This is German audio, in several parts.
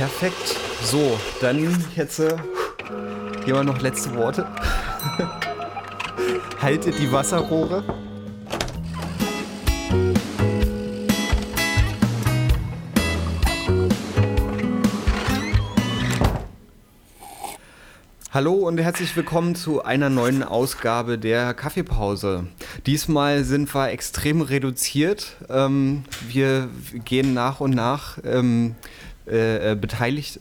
Perfekt. So, dann jetzt äh, mal noch letzte Worte. Haltet die Wasserrohre. Hallo und herzlich willkommen zu einer neuen Ausgabe der Kaffeepause. Diesmal sind wir extrem reduziert. Ähm, wir gehen nach und nach ähm, äh, beteiligt, äh,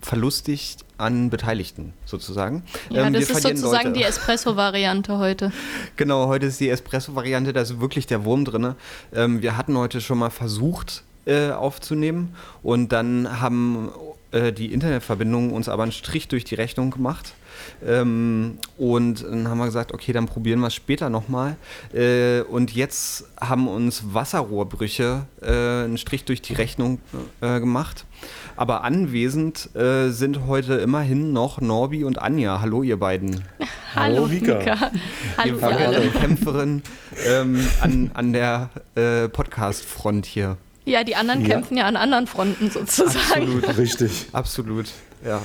verlustigt an Beteiligten sozusagen. Ja, ähm, das ist sozusagen Leute. die Espresso-Variante heute. Genau, heute ist die Espresso-Variante, da ist wirklich der Wurm drin. Ähm, wir hatten heute schon mal versucht äh, aufzunehmen und dann haben äh, die Internetverbindung uns aber einen Strich durch die Rechnung gemacht. Ähm, und dann haben wir gesagt, okay, dann probieren wir es später nochmal. Äh, und jetzt haben uns Wasserrohrbrüche äh, einen Strich durch die Rechnung äh, gemacht. Aber anwesend äh, sind heute immerhin noch Norbi und Anja. Hallo, ihr beiden. Hallo, Vika. Hallo, ihr Kämpferin ähm, an, an der äh, Podcast-Front hier. Ja, die anderen ja. kämpfen ja an anderen Fronten sozusagen. Absolut, richtig. Absolut, ja.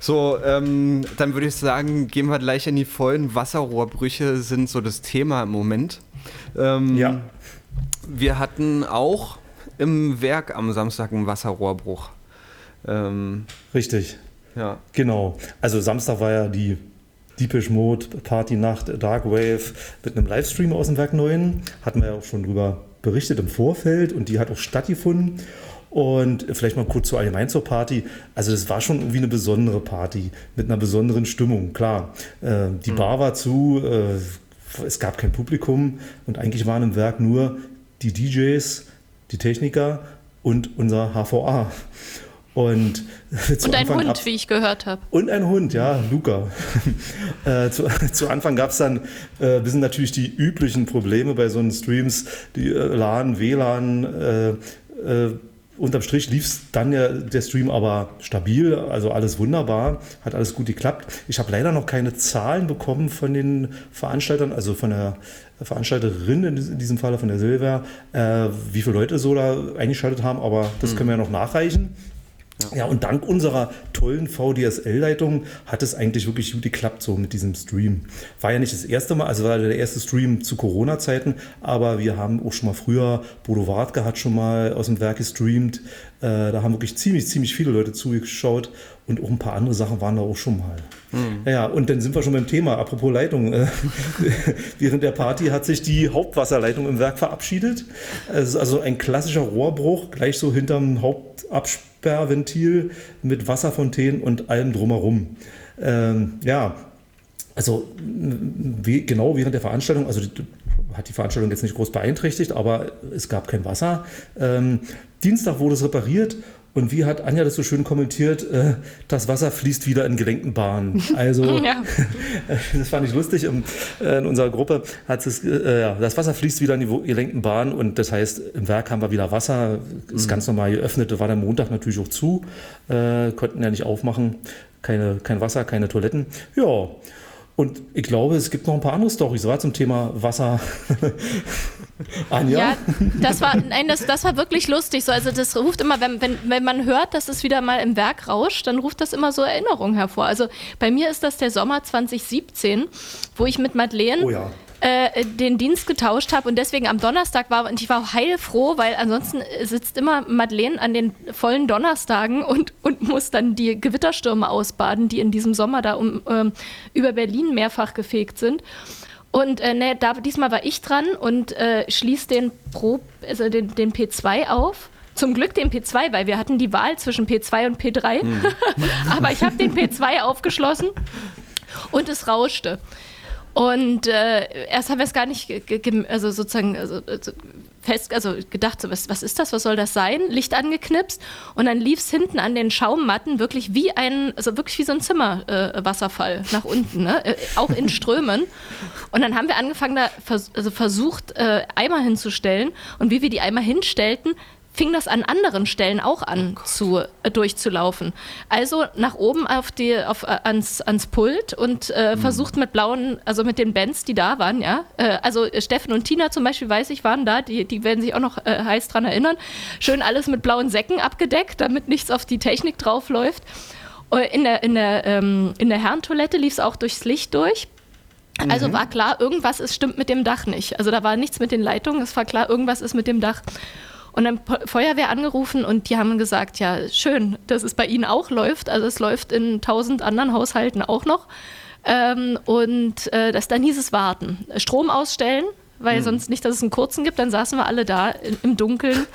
So, ähm, dann würde ich sagen, gehen wir gleich in die Vollen. Wasserrohrbrüche sind so das Thema im Moment. Ähm, ja. Wir hatten auch im Werk am Samstag einen Wasserrohrbruch. Ähm, Richtig. Ja. Genau. Also Samstag war ja die Deepish Mode Party Nacht Dark Wave mit einem Livestream aus dem Werk 9. Hatten wir ja auch schon drüber berichtet im Vorfeld und die hat auch stattgefunden. Und vielleicht mal kurz zu allgemein zur Party. Also das war schon irgendwie eine besondere Party mit einer besonderen Stimmung, klar. Äh, die mhm. Bar war zu, äh, es gab kein Publikum und eigentlich waren im Werk nur die DJs, die Techniker und unser HVA. Und, und ein Anfang Hund, wie ich gehört habe. Und ein Hund, ja, Luca. äh, zu, zu, Anfang gab es dann, äh, wir sind natürlich die üblichen Probleme bei so einen Streams, die äh, LAN, WLAN, äh, äh, unterm Strich lief es dann ja der Stream aber stabil, also alles wunderbar, hat alles gut geklappt. Ich habe leider noch keine Zahlen bekommen von den Veranstaltern, also von der Veranstalterin in diesem Fall, von der Silver, äh, wie viele Leute so da eingeschaltet haben, aber das mhm. können wir ja noch nachreichen. Ja. ja, und dank unserer tollen VDSL-Leitung hat es eigentlich wirklich gut geklappt, so mit diesem Stream. War ja nicht das erste Mal, also war der erste Stream zu Corona-Zeiten, aber wir haben auch schon mal früher, Bodo Wartke hat schon mal aus dem Werk gestreamt. Äh, da haben wirklich ziemlich, ziemlich viele Leute zugeschaut und auch ein paar andere Sachen waren da auch schon mal. Mhm. Ja, und dann sind wir schon beim Thema. Apropos Leitung. Äh, während der Party hat sich die Hauptwasserleitung im Werk verabschiedet. Also ein klassischer Rohrbruch, gleich so hinterm Hauptabsperrventil mit Wasserfontänen und allem drumherum. Ähm, ja, also wie, genau während der Veranstaltung, also die, hat die Veranstaltung jetzt nicht groß beeinträchtigt, aber es gab kein Wasser. Ähm, Dienstag wurde es repariert und wie hat Anja das so schön kommentiert, äh, das Wasser fließt wieder in gelenkten Bahnen. Also, ja. das fand ich lustig. In, äh, in unserer Gruppe hat es, äh, ja, das Wasser fließt wieder in die gelenkten Bahnen und das heißt, im Werk haben wir wieder Wasser, ist mhm. ganz normal geöffnet, war der Montag natürlich auch zu, äh, konnten ja nicht aufmachen, keine, kein Wasser, keine Toiletten. Ja, und ich glaube, es gibt noch ein paar andere Storys, war zum Thema Wasser. Anja? Ja, das war, nein, das, das war wirklich lustig. So, also das ruft immer, wenn, wenn, wenn man hört, dass es wieder mal im Werk rauscht, dann ruft das immer so Erinnerungen hervor. Also bei mir ist das der Sommer 2017, wo ich mit Madeleine oh ja äh, den Dienst getauscht habe und deswegen am Donnerstag war und ich war heilfroh, weil ansonsten sitzt immer Madeleine an den vollen Donnerstagen und, und muss dann die Gewitterstürme ausbaden, die in diesem Sommer da um, ähm, über Berlin mehrfach gefegt sind. Und äh, ne, da, diesmal war ich dran und äh, schließe den, Pro, also den, den P2 auf. Zum Glück den P2, weil wir hatten die Wahl zwischen P2 und P3. Hm. Aber ich habe den P2 aufgeschlossen und es rauschte. Und äh, erst haben wir es gar nicht, also sozusagen also, also fest, also gedacht, so, was, was ist das, was soll das sein? Licht angeknipst und dann lief es hinten an den Schaummatten wirklich wie ein, also wirklich wie so ein Zimmerwasserfall äh, nach unten, ne? äh, auch in Strömen. Und dann haben wir angefangen, da vers also versucht, äh, Eimer hinzustellen und wie wir die Eimer hinstellten, fing das an anderen Stellen auch an oh zu, äh, durchzulaufen. Also nach oben auf die, auf, äh, ans, ans Pult und äh, mhm. versucht mit blauen, also mit den Bands, die da waren, ja. Äh, also Steffen und Tina zum Beispiel, weiß ich, waren da, die, die werden sich auch noch äh, heiß dran erinnern. Schön alles mit blauen Säcken abgedeckt, damit nichts auf die Technik draufläuft. Äh, in der, in der, ähm, in der Herrentoilette lief es auch durchs Licht durch. Also mhm. war klar, irgendwas ist, stimmt mit dem Dach nicht. Also da war nichts mit den Leitungen, es war klar, irgendwas ist mit dem Dach. Und dann Feuerwehr angerufen und die haben gesagt, ja, schön, dass es bei Ihnen auch läuft. Also es läuft in tausend anderen Haushalten auch noch. Ähm, und äh, das, dann hieß es warten. Strom ausstellen, weil mhm. sonst nicht, dass es einen kurzen gibt. Dann saßen wir alle da in, im Dunkeln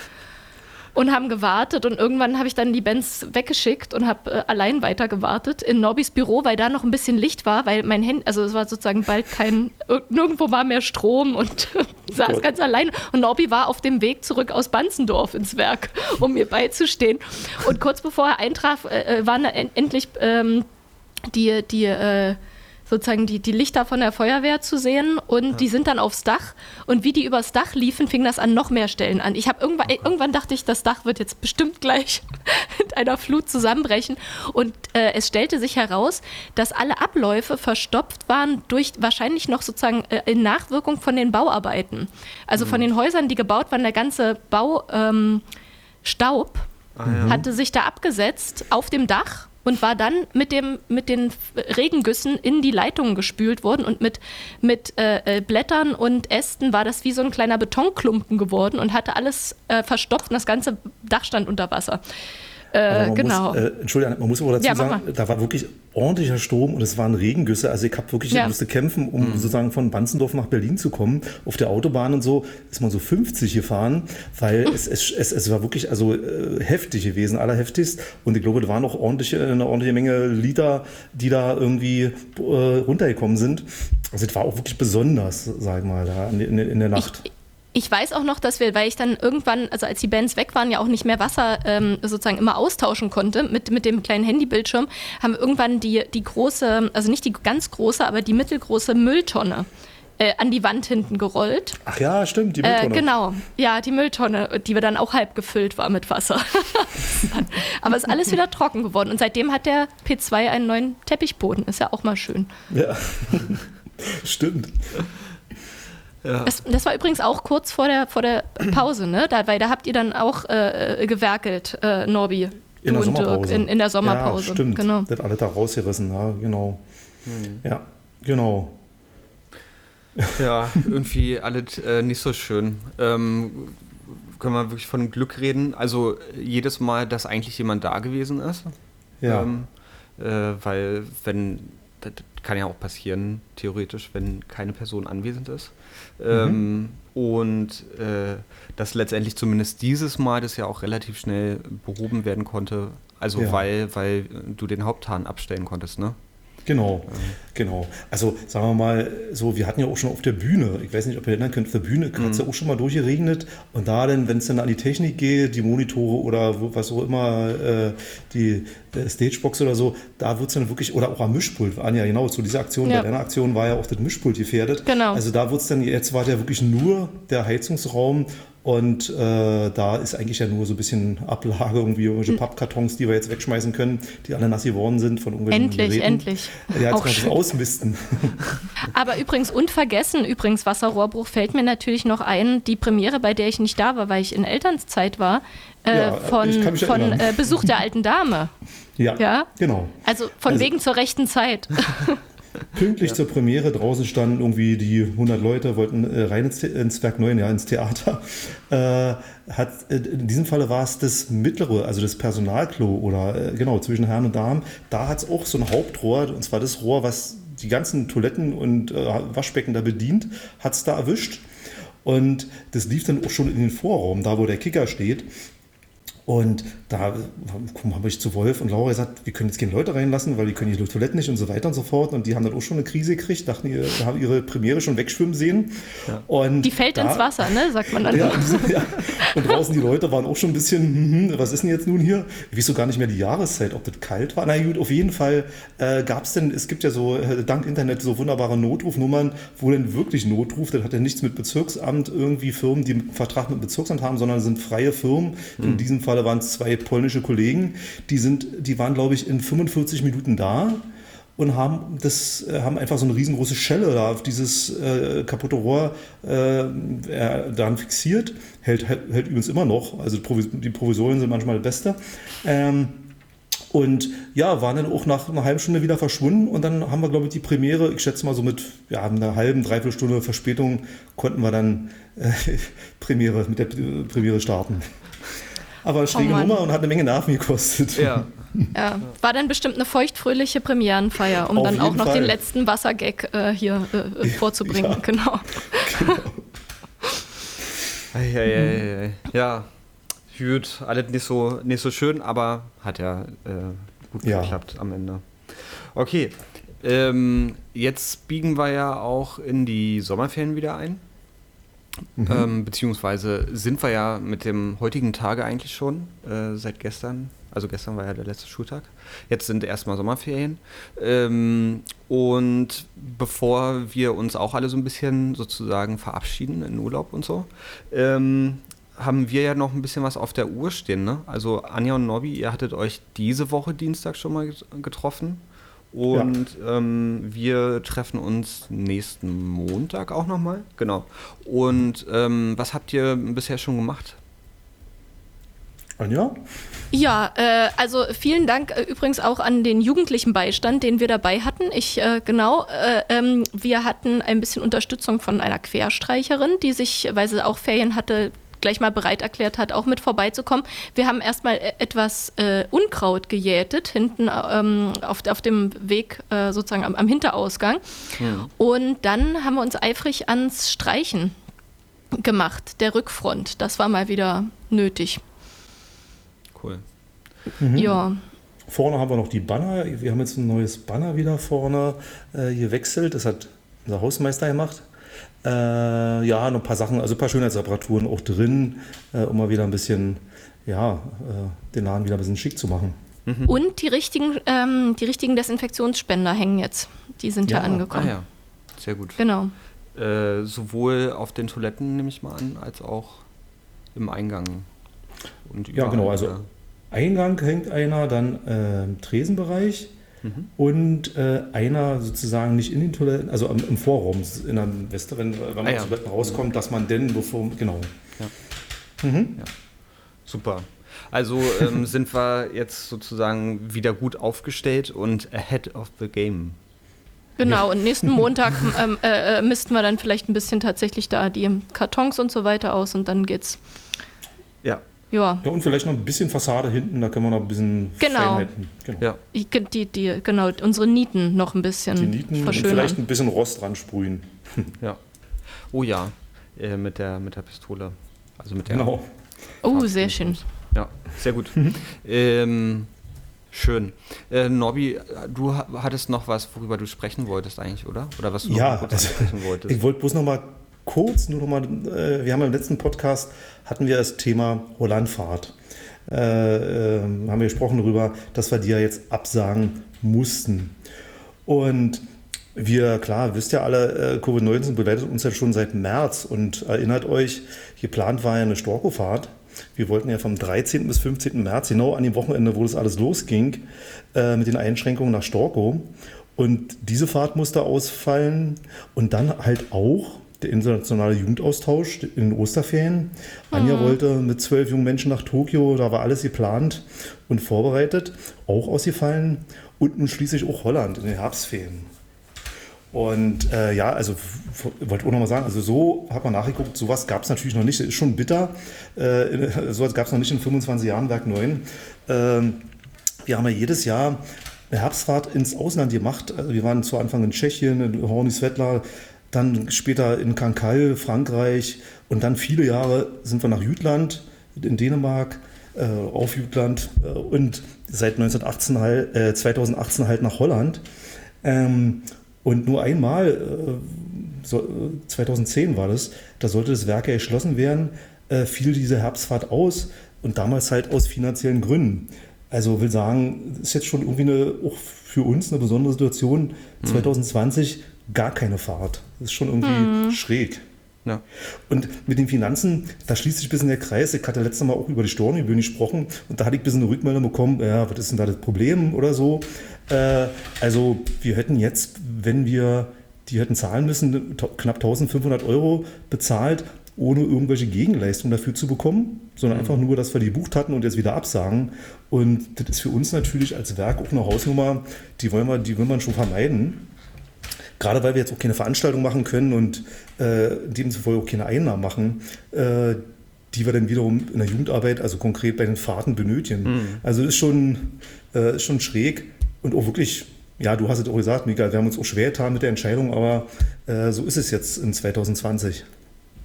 und haben gewartet. Und irgendwann habe ich dann die Bands weggeschickt und habe äh, allein weiter gewartet in Norbys Büro, weil da noch ein bisschen Licht war, weil mein Handy, also es war sozusagen bald kein, nirgendwo war mehr Strom und saß Gott. ganz allein. Und Norbi war auf dem Weg zurück aus Banzendorf ins Werk, um mir beizustehen. Und kurz bevor er eintraf, äh, äh waren en endlich ähm, die, die äh, sozusagen die, die Lichter von der Feuerwehr zu sehen und ja. die sind dann aufs Dach und wie die übers Dach liefen, fing das an noch mehr Stellen an. Ich habe irgendwann, okay. irgendwann dachte ich, das Dach wird jetzt bestimmt gleich mit einer Flut zusammenbrechen und äh, es stellte sich heraus, dass alle Abläufe verstopft waren durch wahrscheinlich noch sozusagen äh, in Nachwirkung von den Bauarbeiten. Also mhm. von den Häusern, die gebaut waren, der ganze Baustaub ähm, ah, ja. hatte sich da abgesetzt auf dem Dach und war dann mit, dem, mit den Regengüssen in die Leitungen gespült worden und mit, mit äh, äh, Blättern und Ästen war das wie so ein kleiner Betonklumpen geworden und hatte alles äh, verstopft und das ganze Dach stand unter Wasser. Äh, genau. Muss, äh, Entschuldigung, man muss aber dazu ja, sagen, da war wirklich ordentlicher Strom und es waren Regengüsse. Also ich habe wirklich, ja. musste kämpfen, um mhm. sozusagen von Banzendorf nach Berlin zu kommen. Auf der Autobahn und so ist man so 50 gefahren, weil es, es, es, es war wirklich also äh, heftig gewesen, allerheftigst. Und ich glaube, da waren auch ordentliche, eine ordentliche Menge Liter, die da irgendwie äh, runtergekommen sind. Also es war auch wirklich besonders, sag ich mal, da in, in, in der Nacht. Ich, ich weiß auch noch, dass wir, weil ich dann irgendwann, also als die Bands weg waren, ja auch nicht mehr Wasser ähm, sozusagen immer austauschen konnte mit, mit dem kleinen Handybildschirm, haben wir irgendwann die, die große, also nicht die ganz große, aber die mittelgroße Mülltonne äh, an die Wand hinten gerollt. Ach ja, stimmt, die Mülltonne. Äh, genau, ja, die Mülltonne, die wir dann auch halb gefüllt war mit Wasser. aber es ist alles wieder trocken geworden und seitdem hat der P2 einen neuen Teppichboden, ist ja auch mal schön. Ja, stimmt. Ja. Das, das, war übrigens auch kurz vor der, vor der Pause, ne? Da, weil da habt ihr dann auch äh, gewerkelt, äh, Norbi. In der Sommerpause. In, in, der Sommerpause. Ja, stimmt. Genau. Das alle da rausgerissen, ja, genau. Hm. Ja, genau. Ja, irgendwie alles äh, nicht so schön. Ähm, können wir wirklich von Glück reden? Also jedes Mal, dass eigentlich jemand da gewesen ist. Ja. Ähm, äh, weil wenn kann ja auch passieren, theoretisch, wenn keine Person anwesend ist. Mhm. Ähm, und äh, dass letztendlich zumindest dieses Mal das ja auch relativ schnell behoben werden konnte. Also ja. weil, weil du den Haupthahn abstellen konntest, ne? Genau, genau. Also sagen wir mal so, wir hatten ja auch schon auf der Bühne, ich weiß nicht, ob ihr erinnern könnt, auf der Bühne hat es ja mhm. auch schon mal durchgeregnet und da dann, wenn es dann an die Technik geht, die Monitore oder was auch immer, äh, die äh, Stagebox oder so, da wird es dann wirklich, oder auch am Mischpult, Anja, genau, zu dieser Aktion, ja. bei deiner Aktion war ja auch das Mischpult gefährdet. Genau. Also da wird es dann, jetzt war ja wirklich nur der Heizungsraum und äh, da ist eigentlich ja nur so ein bisschen Ablage, irgendwie irgendwelche hm. Pappkartons, die wir jetzt wegschmeißen können, die alle nass geworden sind von irgendwelchen Endlich, Geräten. endlich. Ja, jetzt kann ausmisten. Aber übrigens unvergessen, übrigens Wasserrohrbruch fällt mir natürlich noch ein, die Premiere, bei der ich nicht da war, weil ich in Elternzeit war, äh, ja, von, von äh, Besuch der alten Dame. Ja, ja, genau. Also von also, wegen zur rechten Zeit. Pünktlich ja. zur Premiere, draußen standen irgendwie die 100 Leute, wollten äh, rein ins, ins, Werk 9, ja, ins Theater. Äh, hat, äh, in diesem Falle war es das mittlere, also das Personalklo oder äh, genau, zwischen Herren und Damen. Da hat es auch so ein Hauptrohr, und zwar das Rohr, was die ganzen Toiletten und äh, Waschbecken da bedient, hat es da erwischt. Und das lief dann auch schon in den Vorraum, da wo der Kicker steht. Und da habe ich zu Wolf und Laura gesagt, wir können jetzt keine Leute reinlassen, weil die können die Toiletten nicht und so weiter und so fort. Und die haben dann auch schon eine Krise gekriegt, dachten, ihr haben ihre Premiere schon wegschwimmen sehen. Ja. Und die fällt da, ins Wasser, ne? sagt man dann. Ja, ja, Und draußen die Leute waren auch schon ein bisschen, hm, hm, was ist denn jetzt nun hier? Ich weiß so gar nicht mehr die Jahreszeit, ob das kalt war. Na gut, auf jeden Fall äh, gab es denn, es gibt ja so äh, dank Internet so wunderbare Notrufnummern, wo denn wirklich Notruf, das hat ja nichts mit Bezirksamt, irgendwie Firmen, die einen Vertrag mit dem Bezirksamt haben, sondern sind freie Firmen. Mhm. In diesem Falle waren zwei polnische Kollegen, die sind, die waren, glaube ich, in 45 Minuten da und haben das äh, haben einfach so eine riesengroße Schelle da auf dieses äh, kaputte Rohr äh, dann fixiert. Hält, hält, hält, übrigens immer noch. Also die Provisorien sind manchmal das Beste. Ähm, und ja, waren dann auch nach einer halben Stunde wieder verschwunden und dann haben wir, glaube ich, die Premiere, ich schätze mal so mit ja, einer halben, dreiviertel Stunde Verspätung, konnten wir dann äh, Premiere, mit der Premiere starten. Aber schräge oh Nummer und hat eine Menge Nerven gekostet. Ja. ja. War dann bestimmt eine feuchtfröhliche Premierenfeier, um Auf dann auch noch Fall. den letzten Wassergag äh, hier äh, vorzubringen. Ja. Genau. genau. Ei, ei, ei, ja, gut, alles nicht so, nicht so schön, aber hat ja äh, gut ja. geklappt am Ende. Okay, ähm, jetzt biegen wir ja auch in die Sommerferien wieder ein. Mhm. Ähm, beziehungsweise sind wir ja mit dem heutigen Tage eigentlich schon, äh, seit gestern. Also gestern war ja der letzte Schultag. Jetzt sind erstmal Sommerferien. Ähm, und bevor wir uns auch alle so ein bisschen sozusagen verabschieden in Urlaub und so, ähm, haben wir ja noch ein bisschen was auf der Uhr stehen. Ne? Also Anja und Nobby, ihr hattet euch diese Woche Dienstag schon mal getroffen. Und ja. ähm, wir treffen uns nächsten Montag auch nochmal. Genau. Und ähm, was habt ihr bisher schon gemacht? Anja? Ja, äh, also vielen Dank äh, übrigens auch an den jugendlichen Beistand, den wir dabei hatten. Ich, äh, genau, äh, ähm, wir hatten ein bisschen Unterstützung von einer Querstreicherin, die sich, weil sie auch Ferien hatte, gleich mal bereit erklärt hat, auch mit vorbeizukommen. Wir haben erstmal e-, etwas äh, Unkraut gejätet, hinten ähm, auf, auf dem Weg äh, sozusagen am, am Hinterausgang. Ja. Und dann haben wir uns eifrig ans Streichen gemacht, der Rückfront. Das war mal wieder nötig. Cool. Mhm. Ja. Vorne haben wir noch die Banner. Wir haben jetzt ein neues Banner wieder vorne äh, gewechselt. Das hat unser Hausmeister gemacht. Äh, ja, noch ein paar Sachen, also ein paar Schönheitsreparaturen auch drin, äh, um mal wieder ein bisschen, ja, äh, den Laden wieder ein bisschen schick zu machen. Mhm. Und die richtigen, ähm, die richtigen Desinfektionsspender hängen jetzt. Die sind ja, ja angekommen. Ah, ja. Sehr gut. Genau. Äh, sowohl auf den Toiletten, nehme ich mal an, als auch im Eingang. Und ja, genau. Also Eingang hängt einer, dann äh, im Tresenbereich Mhm. Und äh, einer sozusagen nicht in den Toiletten, also im, im Vorraum, in der Weste, wenn, wenn man ah, ja. aus Toiletten rauskommt, dass man denn, bevor, genau. Ja. Mhm. ja. Super. Also ähm, sind wir jetzt sozusagen wieder gut aufgestellt und ahead of the game. Genau, und nächsten Montag ähm, äh, äh, missten wir dann vielleicht ein bisschen tatsächlich da die Kartons und so weiter aus und dann geht's. Ja, ja. ja. Und vielleicht noch ein bisschen Fassade hinten, da können wir noch ein bisschen genau. Genau. Ja. Die, die, genau, unsere Nieten noch ein bisschen Die Nieten und vielleicht ein bisschen Rost dran sprühen. Ja. Oh ja, äh, mit, der, mit der Pistole. Also mit der. Genau. Oh, sehr schön. Ja, sehr gut. ähm, schön. Äh, Norbi, du hattest noch was, worüber du sprechen wolltest eigentlich, oder? Oder was du ja, noch also, sprechen wolltest? Ich wollte bloß noch mal kurz nur noch mal, äh, wir haben im letzten Podcast hatten wir das Thema Hollandfahrt. Äh, äh, haben wir gesprochen darüber, dass wir die ja jetzt absagen mussten. Und wir, klar, wisst ja alle, äh, Covid-19 begleitet uns ja schon seit März und erinnert euch, geplant war ja eine Storko-Fahrt. Wir wollten ja vom 13. bis 15. März, genau an dem Wochenende, wo das alles losging, äh, mit den Einschränkungen nach Storko. Und diese Fahrt musste ausfallen und dann halt auch der internationale Jugendaustausch in den Osterferien. Anja mhm. wollte mit zwölf jungen Menschen nach Tokio, da war alles geplant und vorbereitet, auch ausgefallen. Und nun schließlich auch Holland in den Herbstferien. Und äh, ja, also wollte auch nochmal sagen, also so hat man nachgeguckt, sowas gab es natürlich noch nicht. Das ist schon bitter. Äh, sowas gab es noch nicht in 25 Jahren Werk 9. Äh, wir haben ja jedes Jahr eine Herbstfahrt ins Ausland gemacht. Also wir waren zu Anfang in Tschechien, in Horny Svetla, dann später in Cancale, Frankreich und dann viele Jahre sind wir nach Jütland in Dänemark, äh, auf Jütland äh, und seit 1918 halt, äh, 2018 halt nach Holland. Ähm, und nur einmal, äh, so, 2010 war das, da sollte das Werk ja geschlossen werden, äh, fiel diese Herbstfahrt aus und damals halt aus finanziellen Gründen. Also will sagen, das ist jetzt schon irgendwie eine, auch für uns eine besondere Situation. Mhm. 2020 gar keine Fahrt. Das ist schon irgendwie mhm. schräg. Ja. Und mit den Finanzen, da schließt sich ein bisschen der Kreis. Ich hatte letztes Mal auch über die Storngebühren gesprochen und da hatte ich ein bisschen eine Rückmeldung bekommen, ja, was ist denn da das Problem oder so. Äh, also wir hätten jetzt, wenn wir die hätten zahlen müssen, knapp 1500 Euro bezahlt, ohne irgendwelche Gegenleistungen dafür zu bekommen, sondern mhm. einfach nur, dass wir die gebucht hatten und jetzt wieder absagen. Und das ist für uns natürlich als Werk auch eine Hausnummer, die wollen wir, die will man schon vermeiden. Gerade weil wir jetzt auch keine Veranstaltung machen können und äh, demzufolge auch keine Einnahmen machen, äh, die wir dann wiederum in der Jugendarbeit, also konkret bei den Fahrten benötigen. Mhm. Also ist schon, äh, ist schon schräg und auch wirklich, ja, du hast es auch gesagt, Mika, wir haben uns auch schwer getan mit der Entscheidung, aber äh, so ist es jetzt in 2020.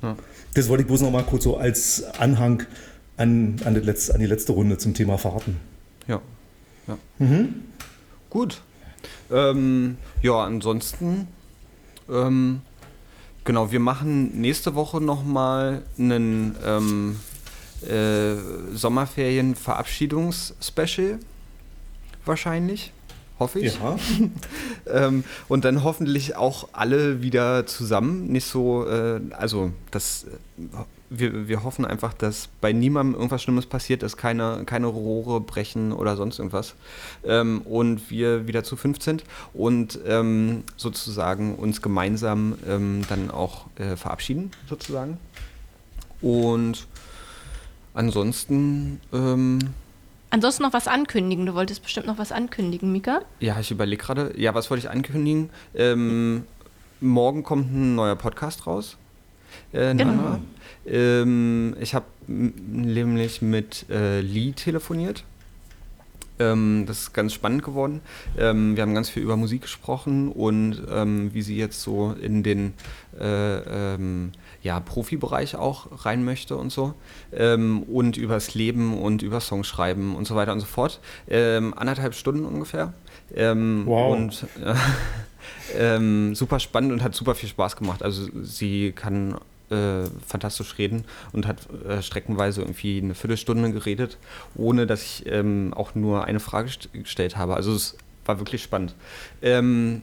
Ja. Das wollte ich bloß noch mal kurz so als Anhang an, an, die, letzte, an die letzte Runde zum Thema Fahrten. Ja. ja. Mhm. Gut. Ähm, ja, ansonsten, ähm, genau, wir machen nächste Woche nochmal einen ähm, äh, Sommerferien-Verabschiedungs-Special. Wahrscheinlich. Hoffe ich. Ja. ähm, und dann hoffentlich auch alle wieder zusammen. Nicht so, äh, also das wir, wir hoffen einfach, dass bei niemandem irgendwas Schlimmes passiert, dass keine, keine Rohre brechen oder sonst irgendwas. Ähm, und wir wieder zu fünf sind und ähm, sozusagen uns gemeinsam ähm, dann auch äh, verabschieden, sozusagen. Und ansonsten. Ähm, ansonsten noch was ankündigen. Du wolltest bestimmt noch was ankündigen, Mika? Ja, ich überlege gerade. Ja, was wollte ich ankündigen? Ähm, morgen kommt ein neuer Podcast raus. Äh, genau. Ähm, ich habe nämlich mit äh, Lee telefoniert. Ähm, das ist ganz spannend geworden. Ähm, wir haben ganz viel über Musik gesprochen und ähm, wie sie jetzt so in den äh, ähm, ja, Profibereich auch rein möchte und so. Ähm, und übers Leben und über Songschreiben und so weiter und so fort. Ähm, anderthalb Stunden ungefähr. wow. Und äh, super spannend und hat super viel Spaß gemacht. Also sie kann äh, fantastisch reden und hat äh, streckenweise irgendwie eine Viertelstunde geredet, ohne dass ich ähm, auch nur eine Frage st gestellt habe. Also es war wirklich spannend. Ähm,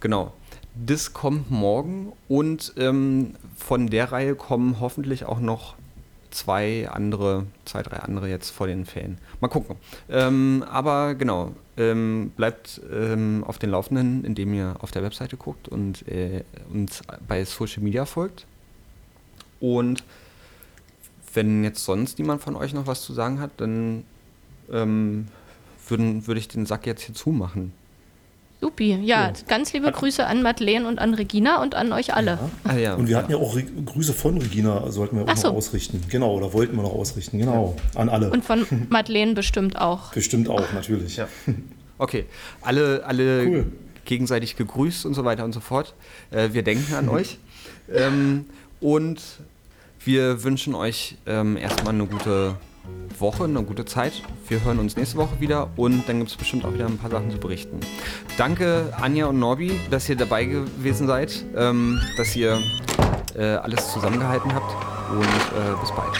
genau. Das kommt morgen und ähm, von der Reihe kommen hoffentlich auch noch zwei andere, zwei, drei andere jetzt vor den Ferien. Mal gucken. Ähm, aber genau, ähm, bleibt ähm, auf den Laufenden, indem ihr auf der Webseite guckt und äh, uns bei Social Media folgt. Und wenn jetzt sonst niemand von euch noch was zu sagen hat, dann ähm, würde ich den Sack jetzt hier zumachen. Supi, ja, ja. ganz liebe Grüße an Madeleine und an Regina und an euch alle. Ja. Ah, ja. Und wir hatten ja auch Re Grüße von Regina, sollten wir auch so. noch ausrichten. Genau, oder wollten wir noch ausrichten, genau, an alle. Und von Madeleine bestimmt auch. Bestimmt auch, natürlich. Ja. Okay, alle, alle cool. gegenseitig gegrüßt und so weiter und so fort. Äh, wir denken an euch. Ähm, und wir wünschen euch ähm, erstmal eine gute Woche, eine gute Zeit. Wir hören uns nächste Woche wieder und dann gibt es bestimmt auch wieder ein paar Sachen zu berichten. Danke Anja und Norbi, dass ihr dabei gewesen seid, ähm, dass ihr äh, alles zusammengehalten habt und äh, bis bald.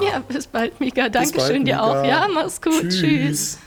Ja, bis bald, Mika. Dankeschön bald, dir Mika. auch. Ja, mach's gut. Tschüss. Tschüss.